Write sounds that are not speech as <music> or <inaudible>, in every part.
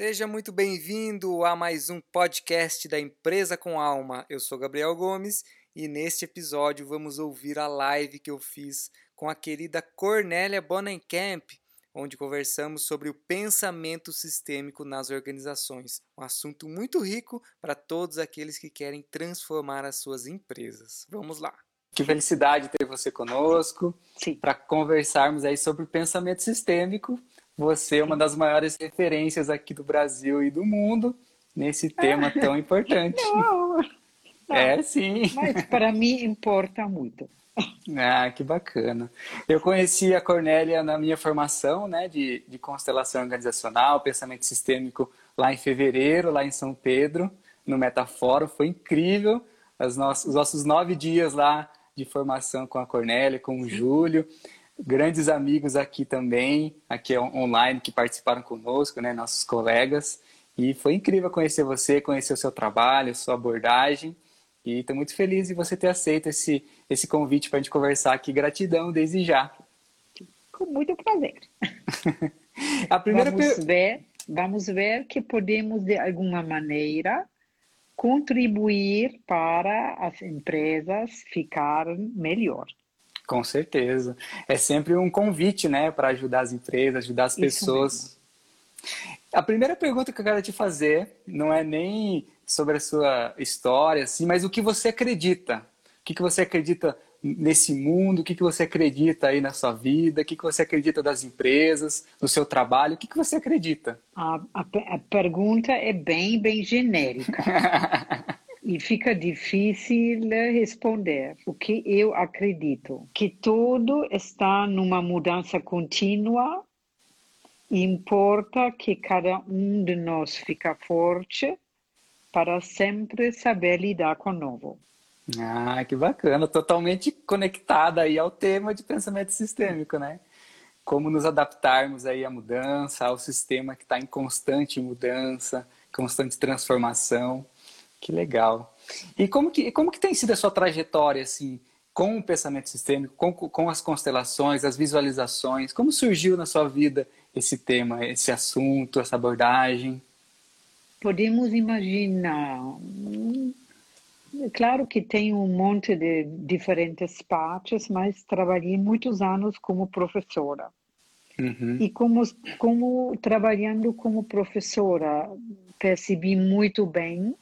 Seja muito bem-vindo a mais um podcast da Empresa com Alma. Eu sou Gabriel Gomes e neste episódio vamos ouvir a live que eu fiz com a querida Cornélia Bonenkamp, onde conversamos sobre o pensamento sistêmico nas organizações. Um assunto muito rico para todos aqueles que querem transformar as suas empresas. Vamos lá! Que felicidade ter você conosco para conversarmos aí sobre o pensamento sistêmico. Você é uma das maiores referências aqui do Brasil e do mundo nesse tema tão importante. <laughs> Não, não, é, sim. Mas para mim importa muito. Ah, que bacana. Eu conheci a Cornélia na minha formação né, de, de constelação organizacional, pensamento sistêmico, lá em fevereiro, lá em São Pedro, no Metaforo. Foi incrível. As nossos, os nossos nove dias lá de formação com a Cornélia, com o Júlio. Grandes amigos aqui também, aqui online, que participaram conosco, né, nossos colegas. E foi incrível conhecer você, conhecer o seu trabalho, sua abordagem. E estou muito feliz de você ter aceito esse, esse convite para a gente conversar aqui. Gratidão desde já. Com muito prazer. <laughs> a primeira vamos, per... ver, vamos ver que podemos, de alguma maneira, contribuir para as empresas ficarem melhor. Com certeza. É sempre um convite, né, para ajudar as empresas, ajudar as pessoas. A primeira pergunta que eu quero te fazer não é nem sobre a sua história, assim, mas o que você acredita. O que, que você acredita nesse mundo? O que, que você acredita aí na sua vida? O que, que você acredita das empresas, no seu trabalho? O que, que você acredita? A, a, a pergunta é bem, bem genérica. <laughs> e fica difícil responder. O que eu acredito? Que tudo está numa mudança contínua. Importa que cada um de nós fica forte para sempre saber lidar com o novo. Ah, que bacana, totalmente conectada aí ao tema de pensamento sistêmico, né? Como nos adaptarmos aí à mudança, ao sistema que está em constante mudança, constante transformação. Que legal. E como que, como que tem sido a sua trajetória, assim, com o pensamento sistêmico, com, com as constelações, as visualizações? Como surgiu na sua vida esse tema, esse assunto, essa abordagem? podemos imaginar. Claro que tem um monte de diferentes partes, mas trabalhei muitos anos como professora. Uhum. E como, como trabalhando como professora, percebi muito bem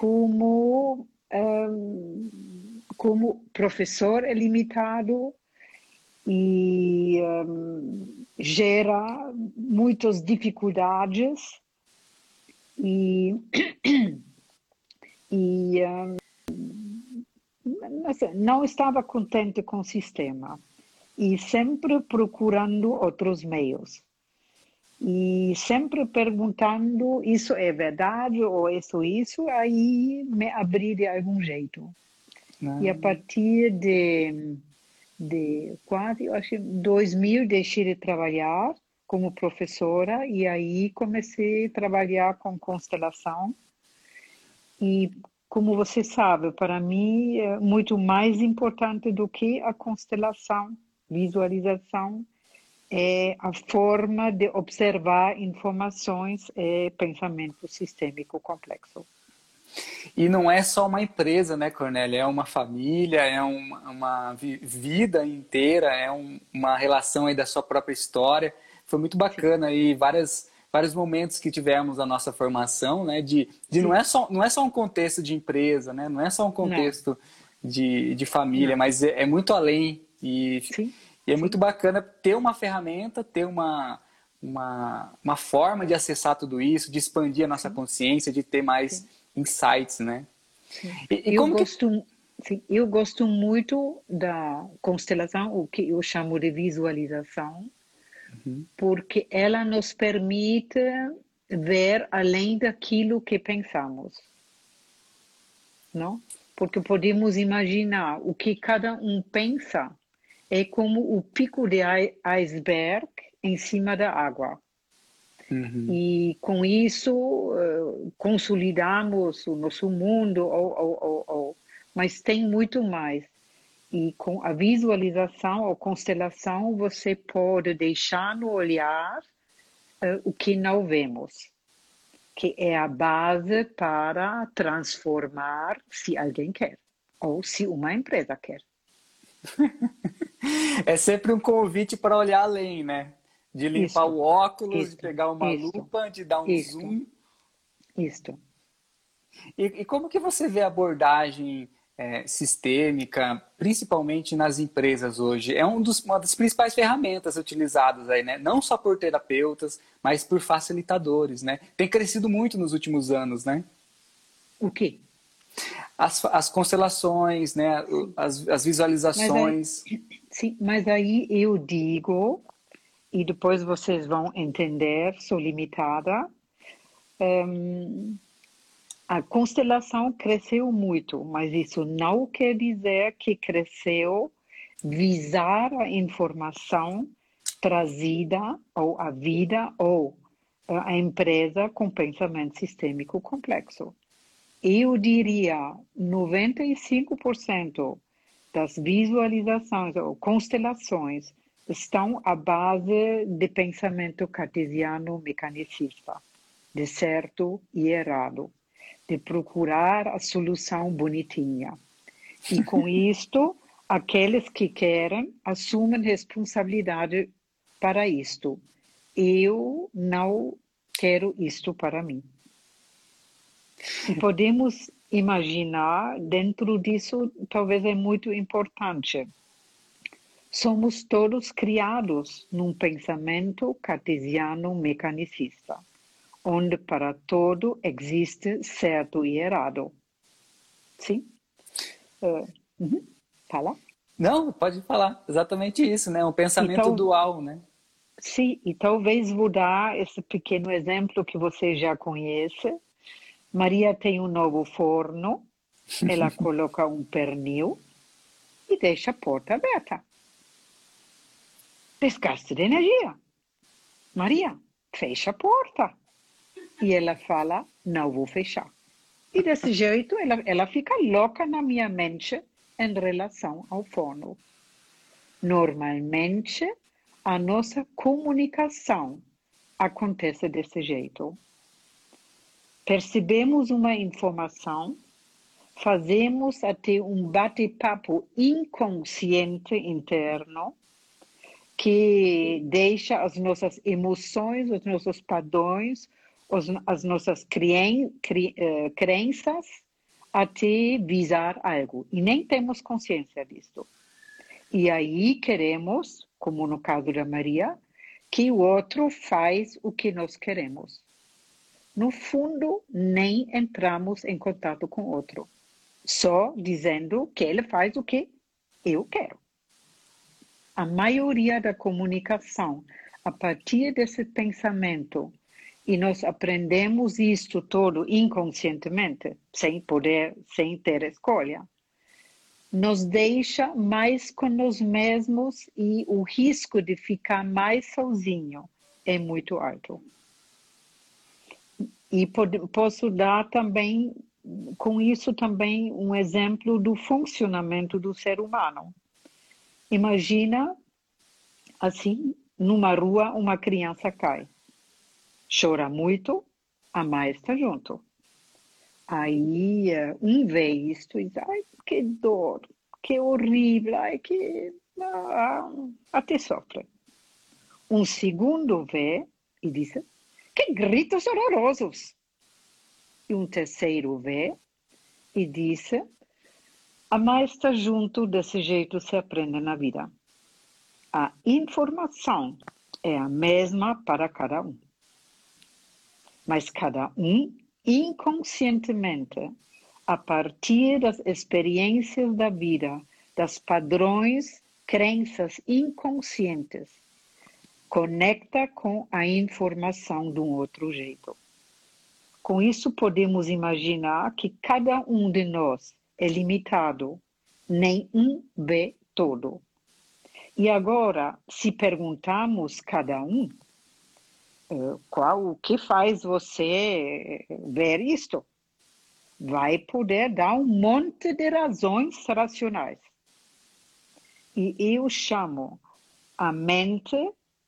como, um, como professor é limitado e um, gera muitas dificuldades e, <coughs> e um, não estava contente com o sistema e sempre procurando outros meios e sempre perguntando isso é verdade ou isso isso? Aí me abri de algum jeito. E a partir de de quase acho 2000 deixei de trabalhar como professora e aí comecei a trabalhar com constelação. E como você sabe, para mim é muito mais importante do que a constelação, visualização é a forma de observar informações e pensamento sistêmico complexo. E não é só uma empresa, né, Cornélia? É uma família, é uma, uma vida inteira, é um, uma relação aí da sua própria história foi muito bacana e várias vários momentos que tivemos na nossa formação, né, de, de não é só não é só um contexto de empresa, né, não é só um contexto de, de família, não. mas é, é, muito além e, Sim. E é Sim. muito bacana ter uma ferramenta, ter uma uma, uma forma de acessar tudo isso, de expandir a nossa Sim. consciência, de ter mais insights, né? E, e eu gosto que... Sim, eu gosto muito da constelação, o que eu chamo de visualização, porque ela nos permite ver além daquilo que pensamos, não? Porque podemos imaginar o que cada um pensa é como o pico de iceberg em cima da água. Uhum. E com isso uh, consolidamos o nosso mundo, ou, ou, ou, ou, mas tem muito mais. E com a visualização ou constelação, você pode deixar no olhar uh, o que não vemos. que é a base para transformar se alguém quer ou se uma empresa quer. É sempre um convite para olhar além, né? De limpar Isto. o óculos, Isto. de pegar uma Isto. lupa, de dar um zoom. Isto. E, e, como que você vê a abordagem é, sistêmica, principalmente nas empresas hoje? É um dos, uma das principais ferramentas utilizadas aí, né? Não só por terapeutas, mas por facilitadores, né? Tem crescido muito nos últimos anos, né? O quê? As, as constelações, né? As, as visualizações. Mas aí, <clears throat> sim, mas aí eu digo, e depois vocês vão entender, sou limitada. Um, a constelação cresceu muito, mas isso não quer dizer que cresceu visar a informação trazida ou a vida ou a empresa com pensamento sistêmico complexo. Eu diria 95% das visualizações ou constelações estão à base de pensamento cartesiano mecanicista, de certo e errado de procurar a solução bonitinha. E <laughs> com isto, aqueles que querem assumem responsabilidade para isto. Eu não quero isto para mim. E podemos imaginar, dentro disso, talvez é muito importante. Somos todos criados num pensamento cartesiano mecanicista onde para todo existe certo e errado. Sim? Uh, uhum. Fala. Não, pode falar. Exatamente isso, né? Um pensamento então, dual, né? Sim, e talvez vou dar esse pequeno exemplo que você já conhece. Maria tem um novo forno, ela <laughs> coloca um pernil e deixa a porta aberta. Desgaste de energia. Maria, fecha a porta. E ela fala, não vou fechar. E desse <laughs> jeito ela, ela fica louca na minha mente em relação ao fono. Normalmente, a nossa comunicação acontece desse jeito. Percebemos uma informação, fazemos até um bate-papo inconsciente interno que deixa as nossas emoções, os nossos padrões, as nossas cren, cre, uh, crenças até visar algo. E nem temos consciência disso. E aí queremos, como no caso da Maria, que o outro faz o que nós queremos. No fundo, nem entramos em contato com outro, só dizendo que ele faz o que eu quero. A maioria da comunicação, a partir desse pensamento e nós aprendemos isto todo inconscientemente, sem poder, sem ter escolha. Nos deixa mais com nós mesmos e o risco de ficar mais sozinho é muito alto. E posso dar também, com isso também, um exemplo do funcionamento do ser humano. Imagina, assim, numa rua, uma criança cai chora muito, a mãe está junto. Aí um vê isto e diz, ai, que dor, que horrível, ai, que... Ah, até sofre. Um segundo vê e diz, que gritos horrorosos. E um terceiro vê e a mãe está junto, desse jeito se aprende na vida. A informação é a mesma para cada um mas cada um inconscientemente, a partir das experiências da vida, das padrões, crenças inconscientes, conecta com a informação de um outro jeito. Com isso, podemos imaginar que cada um de nós é limitado, nem um vê todo. E agora, se perguntarmos cada um, qual o que faz você ver isto? Vai poder dar um monte de razões racionais. E eu chamo a mente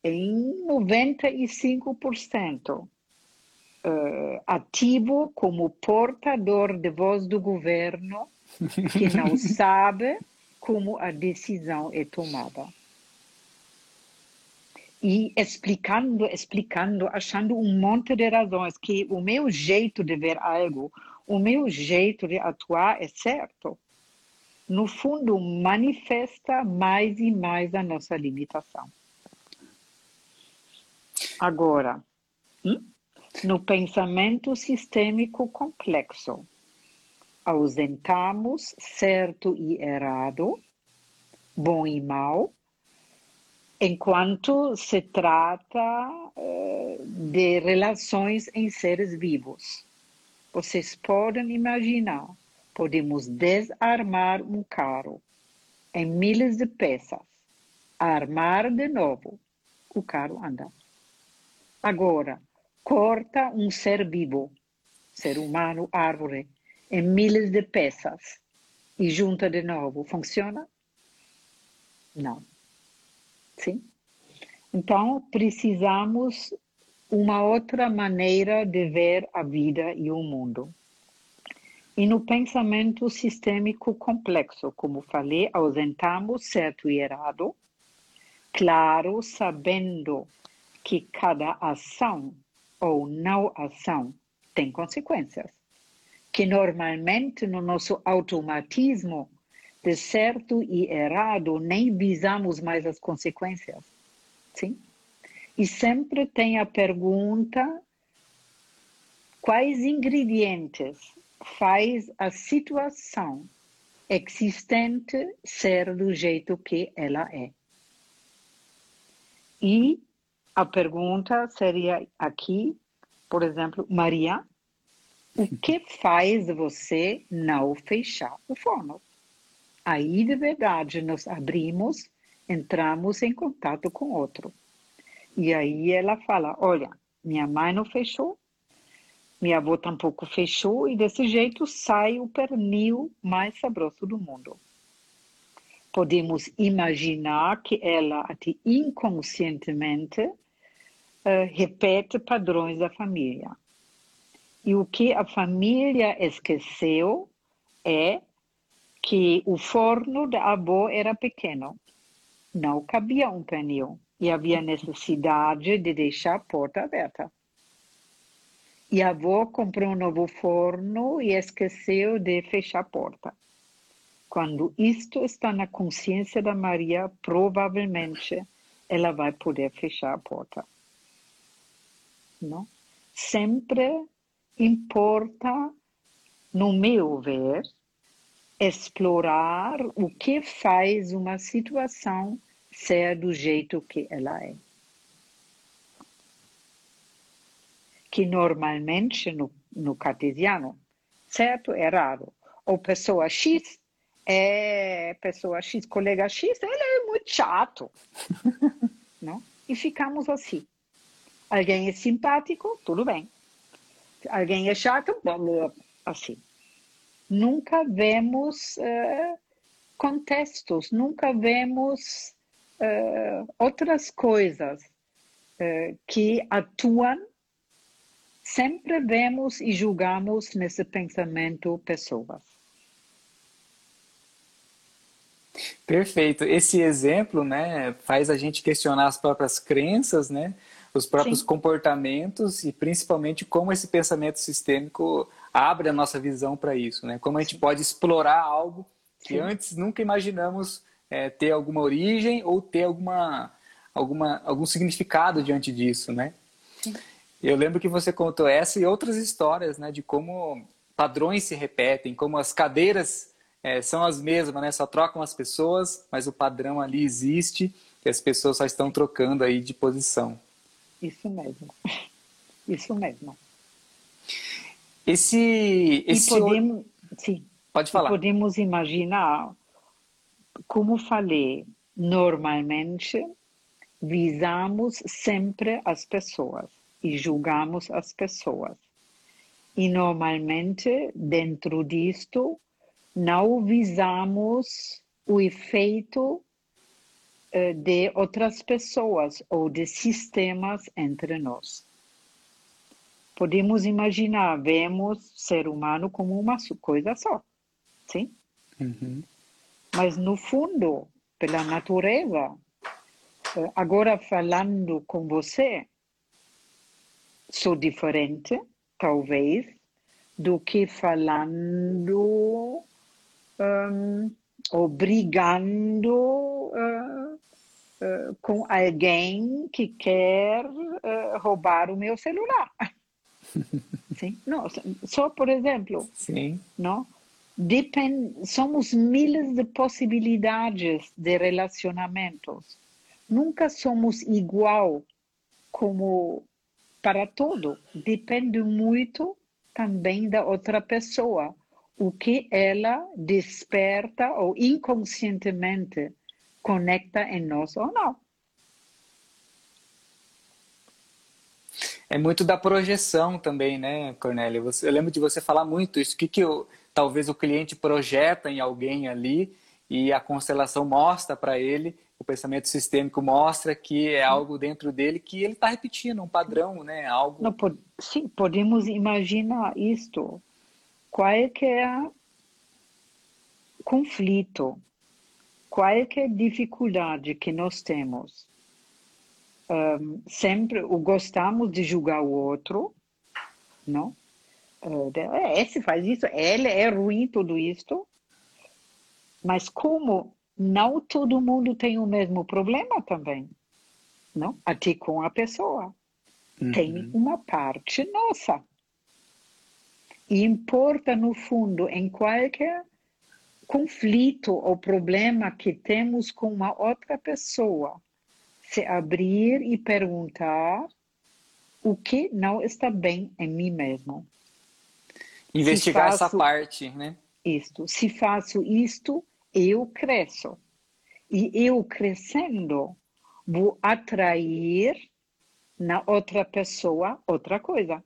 em 95% uh, ativo como portador de voz do governo que não <laughs> sabe como a decisão é tomada. E explicando, explicando, achando um monte de razões que o meu jeito de ver algo, o meu jeito de atuar é certo. No fundo, manifesta mais e mais a nossa limitação. Agora, hum? no pensamento sistêmico complexo, ausentamos certo e errado, bom e mal, enquanto se trata uh, de relações em seres vivos. Vocês podem imaginar, podemos desarmar um carro em milhas de peças, armar de novo, o carro anda. Agora, corta um ser vivo, ser humano, árvore, em milhas de peças e junta de novo. Funciona? Não. Sim? Então, precisamos uma outra maneira de ver a vida e o mundo. E no pensamento sistêmico complexo, como falei, ausentamos certo e errado, claro, sabendo que cada ação ou não ação tem consequências, que normalmente no nosso automatismo de certo e errado nem visamos mais as consequências, sim? E sempre tem a pergunta quais ingredientes faz a situação existente ser do jeito que ela é. E a pergunta seria aqui, por exemplo, Maria, o que faz você não fechar o forno? Aí, de verdade, nós abrimos, entramos em contato com outro. E aí ela fala: Olha, minha mãe não fechou, minha avó tampouco fechou, e desse jeito sai o pernil mais saboroso do mundo. Podemos imaginar que ela, até inconscientemente, uh, repete padrões da família. E o que a família esqueceu é que o forno da avó era pequeno, não cabia um pneu e havia necessidade de deixar a porta aberta. E a avó comprou um novo forno e esqueceu de fechar a porta. Quando isto está na consciência da Maria, provavelmente ela vai poder fechar a porta não? Sempre importa, no meu ver, explorar o que faz uma situação ser do jeito que ela é. Que normalmente no, no cartesiano, certo? É raro. Ou pessoa X é pessoa X, colega X, ele é muito chato. <laughs> não? E ficamos assim. Alguém é simpático, tudo bem. Alguém é chato, assim. Nunca vemos uh, contextos, nunca vemos uh, outras coisas uh, que atuam. Sempre vemos e julgamos nesse pensamento pessoas. Perfeito. Esse exemplo, né, faz a gente questionar as próprias crenças, né? Os próprios Sim. comportamentos e principalmente como esse pensamento sistêmico abre a nossa visão para isso, né? Como a gente Sim. pode explorar algo que Sim. antes nunca imaginamos é, ter alguma origem ou ter alguma, alguma, algum significado diante disso, né? Eu lembro que você contou essa e outras histórias, né? De como padrões se repetem, como as cadeiras é, são as mesmas, né? Só trocam as pessoas, mas o padrão ali existe e as pessoas só estão trocando aí de posição. Isso mesmo. Isso mesmo. Esse, esse e podemos, sim, pode falar. Podemos imaginar, como falei, normalmente visamos sempre as pessoas e julgamos as pessoas. E normalmente, dentro disto, não visamos o efeito de outras pessoas ou de sistemas entre nós. podemos imaginar, vemos ser humano como uma coisa só, sim? Uhum. Mas no fundo, pela natureza, eh, agora falando com você, sou diferente, talvez, do que falando um, ou brigando uh, uh, com alguém que quer uh, roubar o meu celular. <laughs> Sim? Não, só por exemplo. Sim. Não? Depend, somos miles de possibilidades de relacionamentos. Nunca somos igual como para todo. Depende muito também da outra pessoa. O que ela desperta ou inconscientemente conecta em nós ou não. É muito da projeção também, né, Cornélia? eu lembro de você falar muito isso. O que, que eu, talvez o cliente projeta em alguém ali e a constelação mostra para ele, o pensamento sistêmico mostra que é algo dentro dele que ele está repetindo, um padrão, né? Algo. Não, sim, podemos imaginar isto. Qualquer é conflito, qualquer dificuldade que nós temos, um, sempre gostamos de julgar o outro, não? Uh, esse faz isso, ele é ruim tudo isto, mas como não todo mundo tem o mesmo problema também, não? Até com a pessoa. Uhum. Tem uma parte nossa. E importa, no fundo, em qualquer conflito ou problema que temos com uma outra pessoa, se abrir e perguntar o que não está bem em mim mesmo. Investigar faço, essa parte, né? Isto. Se faço isto, eu cresço. E eu crescendo, vou atrair na outra pessoa outra coisa.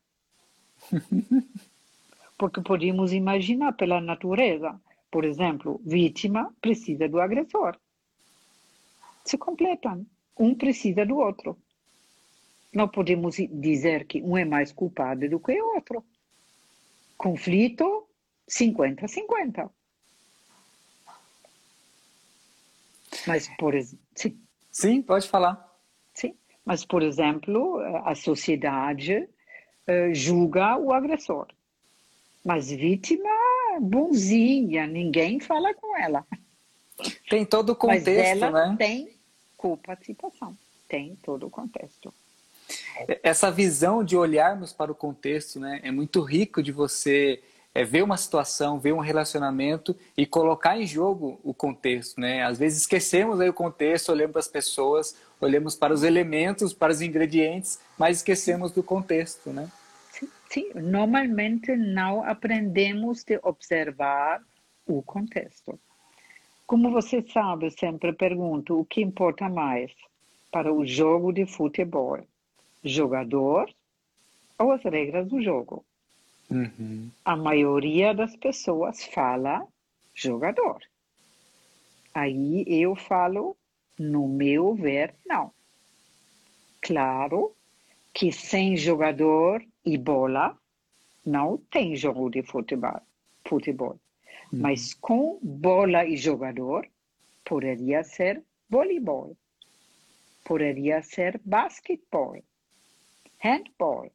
<laughs> Porque podemos imaginar pela natureza. Por exemplo, vítima precisa do agressor. Se completam um precisa do outro. Não podemos dizer que um é mais culpado do que o outro. Conflito 50-50. Mas, por exemplo. Sim. sim, pode falar. Sim, mas, por exemplo, a sociedade uh, julga o agressor. Mas vítima, bonzinha, ninguém fala com ela. Tem todo o contexto, mas ela né? Tem coparticipação. Tem todo o contexto. Essa visão de olharmos para o contexto né, é muito rico de você é, ver uma situação, ver um relacionamento e colocar em jogo o contexto. Né? Às vezes esquecemos aí o contexto, olhamos para as pessoas, olhamos para os elementos, para os ingredientes, mas esquecemos do contexto. Né? Sim, normalmente não aprendemos de observar o contexto. Como você sabe, sempre pergunto o que importa mais para o jogo de futebol: jogador ou as regras do jogo? Uhum. A maioria das pessoas fala jogador. Aí eu falo, no meu ver, não. Claro que sem jogador e bola não tem jogo de futebol. futebol. Uhum. Mas com bola e jogador, poderia ser voleibol, poderia ser basquetebol, handball.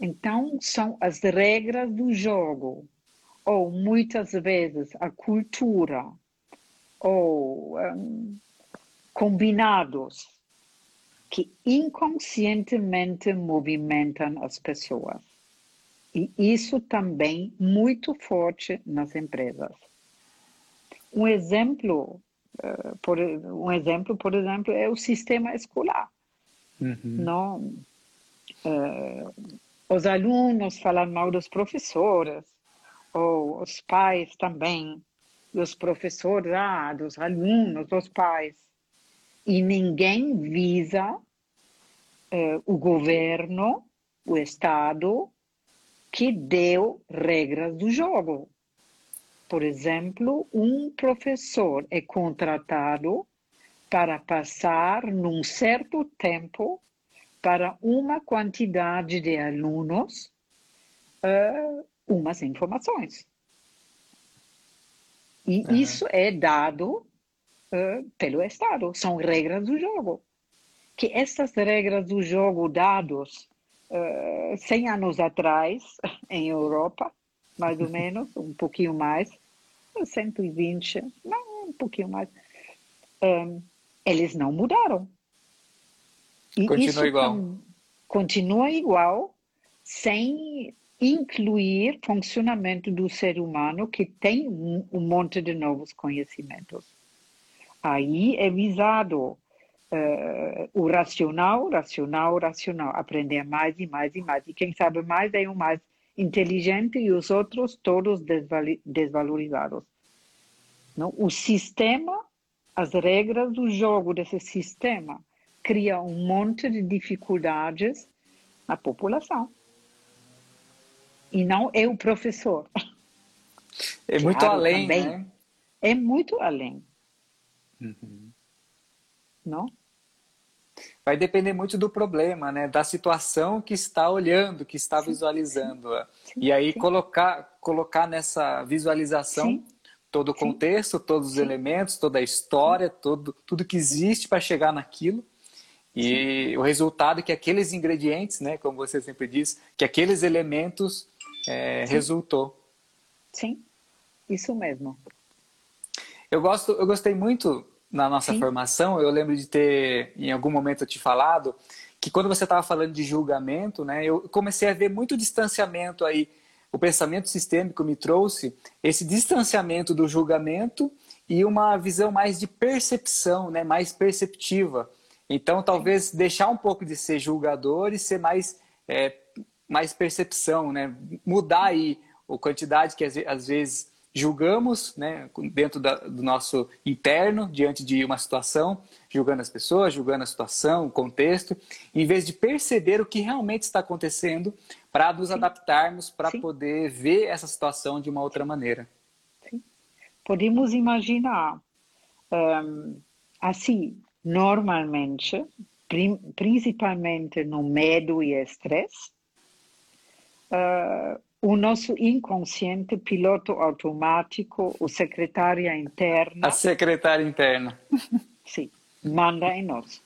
Então, são as regras do jogo, ou muitas vezes a cultura, ou um, combinados que inconscientemente movimentam as pessoas. E isso também muito forte nas empresas. Um exemplo, uh, por, um exemplo, por exemplo, é o sistema escolar. Uhum. Não, uh, os alunos falam mal dos professores, ou os pais também, dos professores, ah, dos alunos, dos pais. E ninguém visa uh, o governo, o Estado, que deu regras do jogo. Por exemplo, um professor é contratado para passar num certo tempo para uma quantidade de alunos uh, umas informações. E uhum. isso é dado uh, pelo Estado, são regras do jogo. Que essas regras do jogo dados uh, 100 anos atrás, <laughs> em Europa, mais ou menos, um pouquinho mais, 120, não, um pouquinho mais, um, eles não mudaram. E continua igual. Continua igual, sem incluir funcionamento do ser humano que tem um, um monte de novos conhecimentos. Aí é visado uh, o racional, racional, racional, aprender mais e mais e mais. E quem sabe mais é o mais inteligente e os outros todos desvalorizados. Não? O sistema, as regras do jogo desse sistema cria um monte de dificuldades na população. E não é o professor. É muito claro, além, também. né? É muito além. Uhum. Não? Vai depender muito do problema, né? Da situação que está olhando, que está sim, visualizando. Sim, e aí sim. colocar colocar nessa visualização todo o contexto, todos os elementos, toda a história, todo tudo que existe para chegar naquilo e Sim. o resultado é que aqueles ingredientes, né, como você sempre diz, que aqueles elementos é, resultou. Sim, isso mesmo. Eu gosto, eu gostei muito na nossa Sim. formação. Eu lembro de ter, em algum momento, te falado que quando você estava falando de julgamento, né, eu comecei a ver muito distanciamento aí. O pensamento sistêmico me trouxe esse distanciamento do julgamento e uma visão mais de percepção, né, mais perceptiva. Então, talvez Sim. deixar um pouco de ser julgador e ser mais, é, mais percepção, né? Mudar aí a quantidade que às vezes julgamos, né? Dentro da, do nosso interno, diante de uma situação, julgando as pessoas, julgando a situação, o contexto, em vez de perceber o que realmente está acontecendo para nos Sim. adaptarmos, para poder ver essa situação de uma outra maneira. Sim. Podemos imaginar um, assim, normalmente, principalmente no medo e estresse, uh, o nosso inconsciente, piloto automático, o secretária interna. A secretária interna. <laughs> Sim, manda em nós.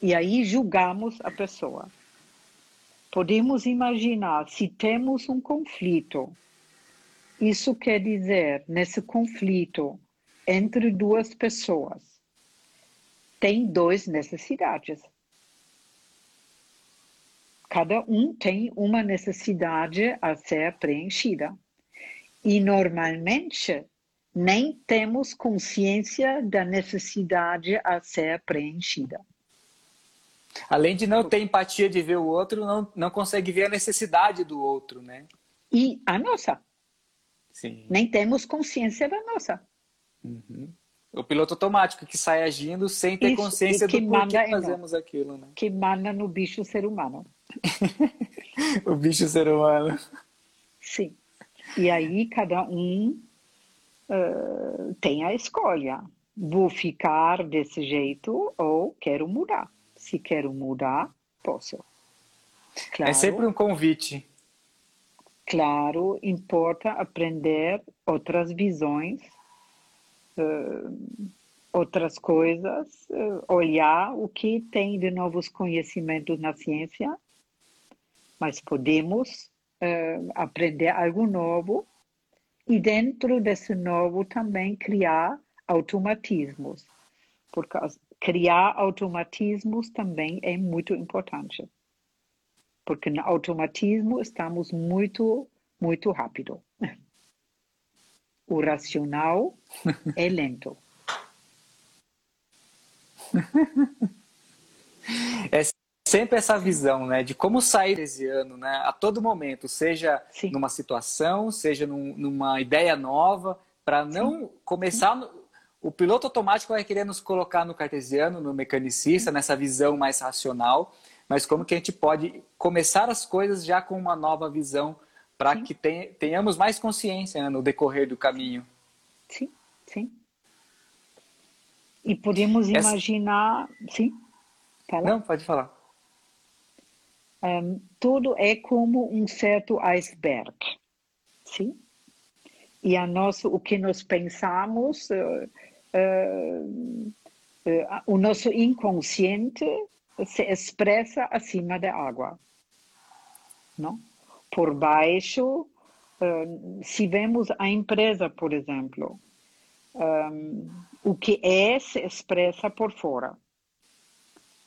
E aí julgamos a pessoa. Podemos imaginar se temos um conflito. Isso quer dizer, nesse conflito entre duas pessoas, tem duas necessidades. Cada um tem uma necessidade a ser preenchida. E normalmente nem temos consciência da necessidade a ser preenchida. Além de não ter empatia de ver o outro, não, não consegue ver a necessidade do outro, né? E a nossa. Sim. Nem temos consciência da nossa. Uhum o piloto automático que sai agindo sem ter Isso, consciência do porquê fazemos aquilo, né? Que manda no bicho ser humano. <laughs> o bicho ser humano. Sim. E aí cada um uh, tem a escolha. Vou ficar desse jeito ou quero mudar. Se quero mudar, posso. É claro, é sempre um convite. Claro, importa aprender outras visões uh, outras coisas, uh, olhar o que tem de novos conhecimentos na ciência, mas podemos uh, aprender algo novo e dentro desse novo também criar automatismos, porque criar automatismos também é muito importante, porque no automatismo estamos muito muito rápido. O racional é lento. <laughs> É sempre essa visão, né, de como sair desse ano, né, a todo momento, seja Sim. numa situação, seja num, numa ideia nova, para não Sim. começar. No, o piloto automático vai querer nos colocar no cartesiano, no mecanicista, nessa visão mais racional, mas como que a gente pode começar as coisas já com uma nova visão para que tenhamos mais consciência né, no decorrer do caminho. Sim, sim. E podemos Essa... imaginar. Sim? Fala. Não, pode falar. Um, tudo é como um certo iceberg, sim? E a nosso, o que nós pensamos, uh, uh, uh, o nosso inconsciente se expressa acima da água, não? Por baixo, se vemos a empresa, por exemplo, um, o que é se expressa por fora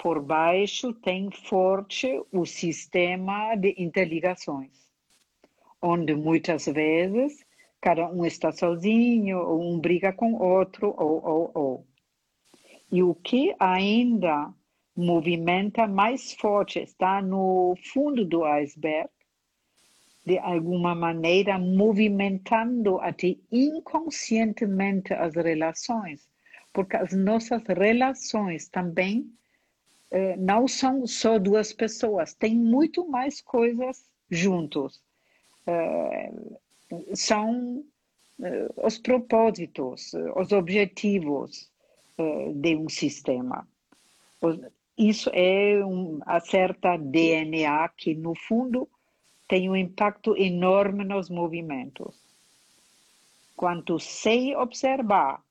por baixo tem forte o sistema de interligações, onde muitas vezes cada um está sozinho, ou um briga com outro, ou, ou, ou. E o que ainda movimenta mais forte está no fundo do iceberg, de alguma maneira movimentando até inconscientemente as relações, porque as nossas relações também não são só duas pessoas, tem muito mais coisas juntos. Eh, são eh, os propósitos, os objetivos de um sistema. Isso é um, a certa DNA que, no fundo, tem um impacto enorme nos movimentos. Quando sei observar,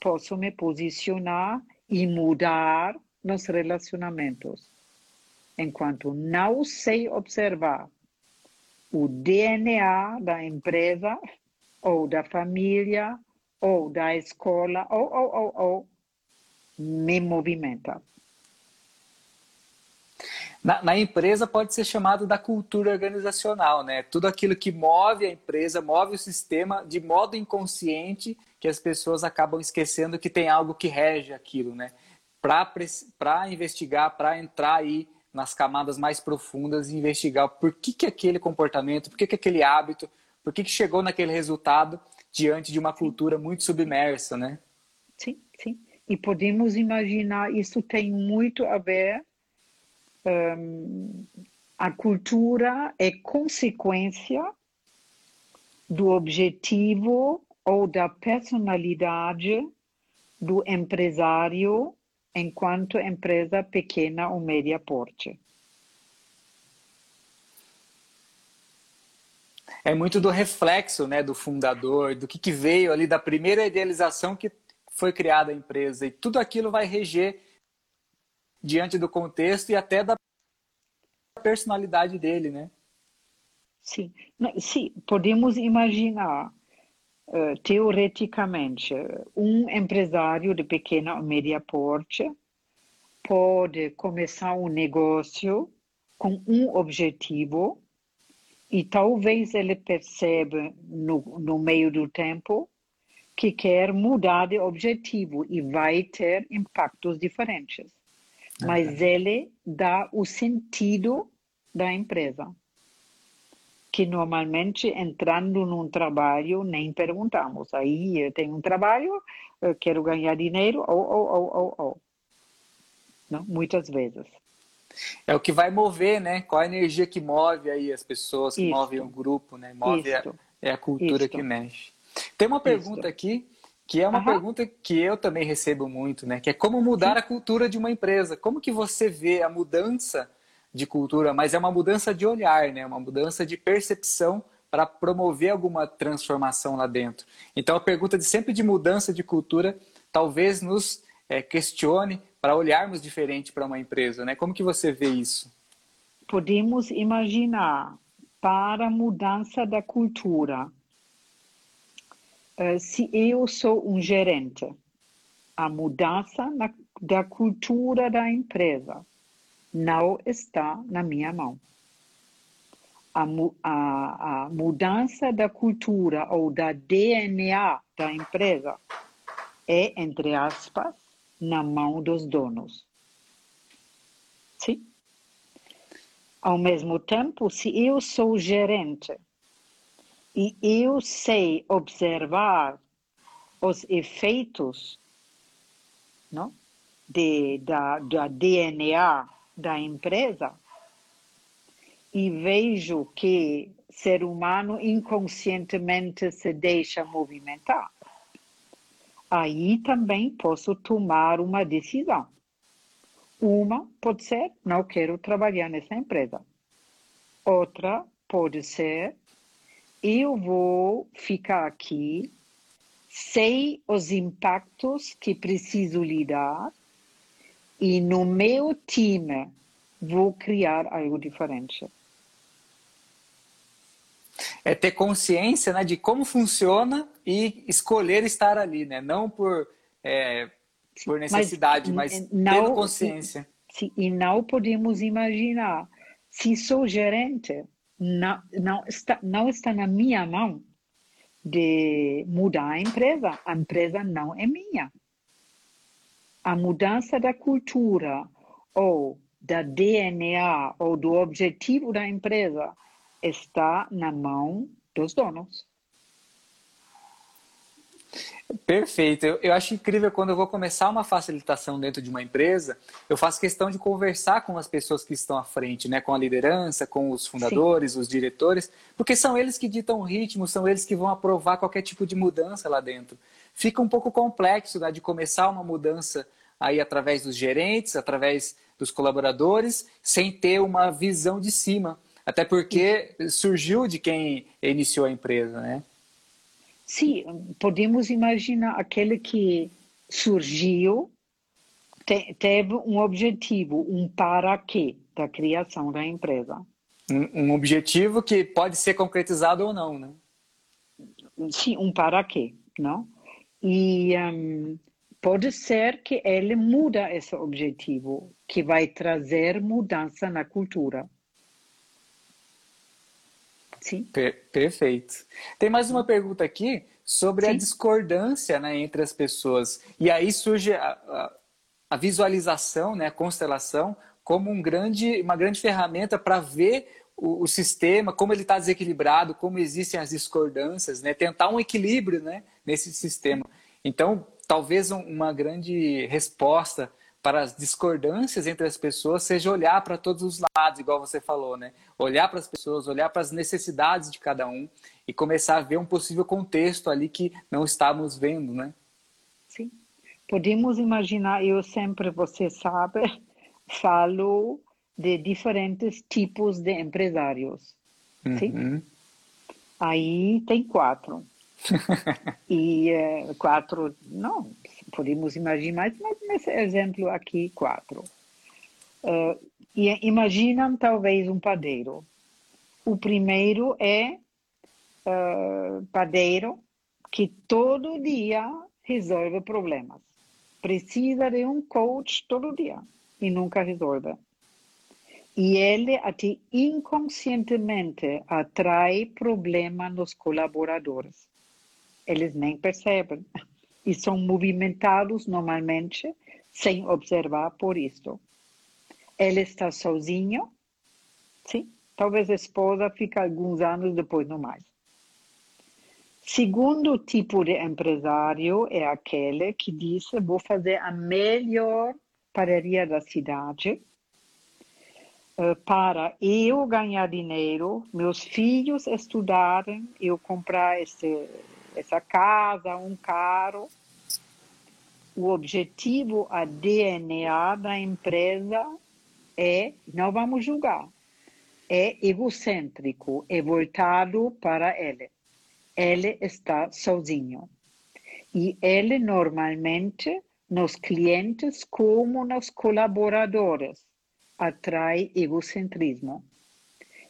posso me posicionar e mudar nos relacionamentos. Enquanto não sei observar o DNA da empresa, ou da família, ou da escola, ou, ou, ou, ou, me movimenta. Na, na, empresa pode ser chamado da cultura organizacional, né? Tudo aquilo que move a empresa, move o sistema de modo inconsciente, que as pessoas acabam esquecendo que tem algo que rege aquilo, né? Para investigar, para entrar aí nas camadas mais profundas e investigar por que, que aquele comportamento, por que, que aquele hábito, por que, que chegou naquele resultado diante de uma cultura muito submersa, né? Sim, sim. E podemos imaginar, isso tem muito a ver, um, a cultura é consequência do objetivo ou da personalidade do empresário enquanto empresa pequena ou média porte. É muito do reflexo né, do fundador, do que, que veio ali da primeira idealização que foi criada a empresa. E tudo aquilo vai reger diante do contexto e até da personalidade dele, né? Sim, sim podemos imaginar eh, teoreticamente, um empresário de pequena ou média porte pode começar um negócio com um objetivo e talvez ele perceba no, no meio do tempo que quer mudar de objetivo e vai ter impactos diferentes. Mas ele dá o sentido da empresa que normalmente entrando num trabalho nem perguntamos. Aí eu tenho um trabalho, eu quero ganhar dinheiro, ou, ou, ou, ou, ou. Não? Muitas vezes. É o que vai mover, né? Qual a energia que move aí as pessoas, que Isto. move o grupo, né? Move a, é a cultura Isto. que mexe. Tem uma pergunta Isto. aqui que é uma uhum. pergunta que eu também recebo muito, né? Que é como mudar Sim. a cultura de uma empresa. Como que você vê a mudança de cultura, mas é uma mudança de olhar, né? Uma mudança de percepção para promover alguma transformação lá dentro. Então a pergunta de sempre de mudança de cultura talvez nos é, questione para olharmos diferente para uma empresa, né? Como que você vê isso? Podemos imaginar para a mudança da cultura, eh, se eu sou um gerente, a mudança da cultura da empresa não está na minha mão. A, a, a, mudança da cultura ou da DNA da empresa é, entre aspas, na mão dos donos. Sim? Ao mesmo tempo, se eu sou gerente e eu sei observar os efeitos não? De, da, da DNA da empresa e vejo que ser humano inconscientemente se deixa movimentar, aí também posso tomar uma decisão. Uma pode ser, não quero trabalhar nessa empresa. Outra pode ser, eu vou ficar aqui, sei os impactos que preciso lidar e no meu time vou criar algo diferente. É ter consciência né, de como funciona e escolher estar ali, né? Não por, é, por necessidade, mas, mas não, tendo consciência. E, e não podemos imaginar, se sou gerente, não, não, está, não está na minha mão de mudar a empresa. A empresa não é minha. A mudança da cultura ou da DNA ou do objetivo da empresa está na mão dos donos. Perfeito. Eu, eu, acho incrível quando eu vou começar uma facilitação dentro de uma empresa, eu faço questão de conversar com as pessoas que estão à frente, né? com a liderança, com os fundadores, Sim. os diretores, porque são eles que ditam o ritmo, são eles que vão aprovar qualquer tipo de mudança lá dentro. Fica um pouco complexo né, de começar uma mudança aí através dos gerentes, através dos colaboradores, sem ter uma visão de cima. Até porque surgiu de quem iniciou a empresa, né? Sim, podemos imaginar aquele que surgiu, te, teve um objetivo, um para quê da criação da empresa. Um, um, objetivo que pode ser concretizado ou não, né? Sim, um para quê, não? E um, pode ser que ele muda esse objetivo, que vai trazer mudança na cultura. Sim. Per perfeito. Tem mais uma pergunta aqui sobre Sim. a discordância né, entre as pessoas. E aí surge a, a, a visualização, né, a constelação, como um grande, uma grande ferramenta para ver o, o, sistema, como ele está desequilibrado, como existem as discordâncias, né, tentar um equilíbrio né, nesse sistema. Então, talvez um, uma grande resposta para as discordâncias entre as pessoas seja olhar para todos os lados, igual você falou, né? Olhar para as pessoas, olhar para as necessidades de cada um e começar a ver um possível contexto ali que não estávamos vendo, né? Sim. Podemos imaginar, eu sempre, você sabe, <laughs> falo de diferentes tipos de empresários. Uhum. Sim? Aí tem quatro. <laughs> e uh, quatro, não, podemos imaginar, mas nesse exemplo aqui, quatro. Uh, e imaginam talvez um padeiro. O primeiro é uh, padeiro que todo dia resolve problemas. Precisa de um coach todo dia e nunca resolve. E ele até inconscientemente atrai problema nos colaboradores. Eles nem percebem e são movimentados normalmente sem observar por isso. Ele está sozinho, sim, talvez a esposa fique alguns anos depois não mais. Segundo tipo de empresário é aquele que diz: vou fazer a melhor padaria da cidade para eu ganhar dinheiro, meus filhos estudarem, eu comprar esse, essa casa, um carro o objetivo, a DNA da empresa é, não vamos julgar, é egocêntrico, é voltado para ele. Ele está sozinho. E ele normalmente, nos clientes como nos colaboradores, atrai egocentrismo.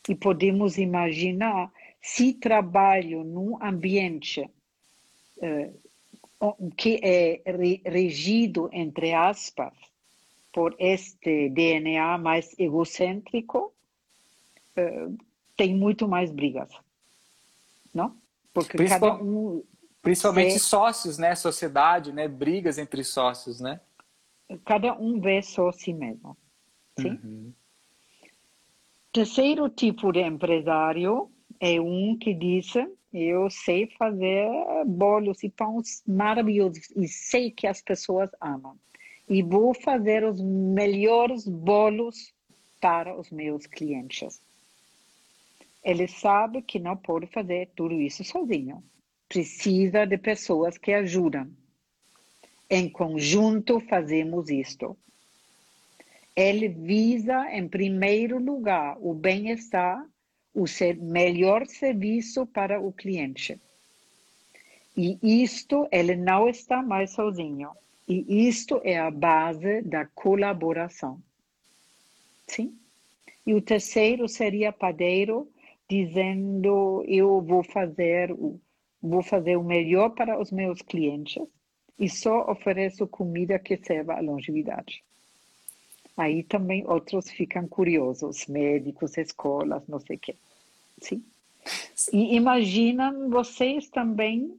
E podemos imaginar se trabalho num ambiente uh, que é regido, entre aspas, por este DNA mais egocêntrico, eh, tem muito mais brigas, não? Porque Principal, cada um... Principalmente sócios, né? Sociedade, né? Brigas entre sócios, né? Cada um vê só si mesmo, sim? Uhum. Terceiro tipo de empresário é um que diz eu sei fazer bolos e pães maravilhosos e sei que as pessoas amam. E vou fazer os melhores bolos para os meus clientes. Ele sabe que não pode fazer tudo isso sozinho. Precisa de pessoas que ajudam. Em conjunto fazemos isto. Ele visa, em primeiro lugar, o bem-estar, o melhor serviço para o cliente. E isto, ele não está mais sozinho. E isto é a base da colaboração. Sim? E o terceiro seria padeiro, dizendo: eu vou fazer o, vou fazer o melhor para os meus clientes e só ofereço comida que serva à longevidade. Aí também outros ficam curiosos, médicos, escolas, não sei o quê. Sim? E imaginam vocês também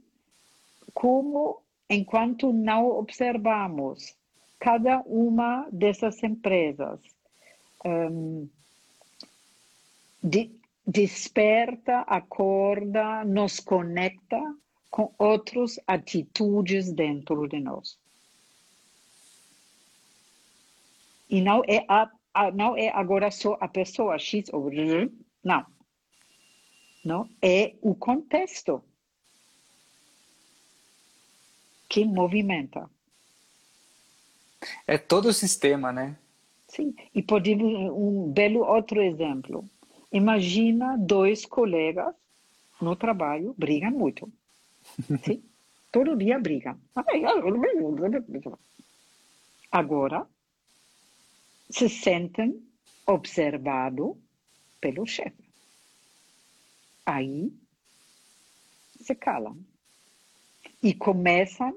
como, enquanto não observamos cada uma dessas empresas, um, de, desperta, acorda, nos conecta com outras atitudes dentro de nós. E não é, a, a, não é agora só a pessoa X ou Y, não. Não, é o contexto que movimenta. É todo o sistema, né? Sim, e podemos um belo outro exemplo. Imagina dois colegas no trabalho brigam muito. <laughs> Sim? Todo dia brigam. Agora, se sentem observados pelo chefe. Aí se calam e começam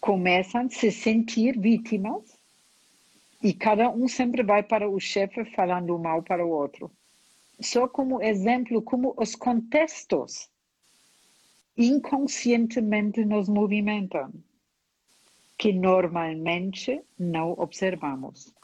começam a se sentir vítimas e cada um sempre vai para o chefe falando mal para o outro. Só como exemplo, como os contextos inconscientemente nos movimentam, que normalmente não observamos.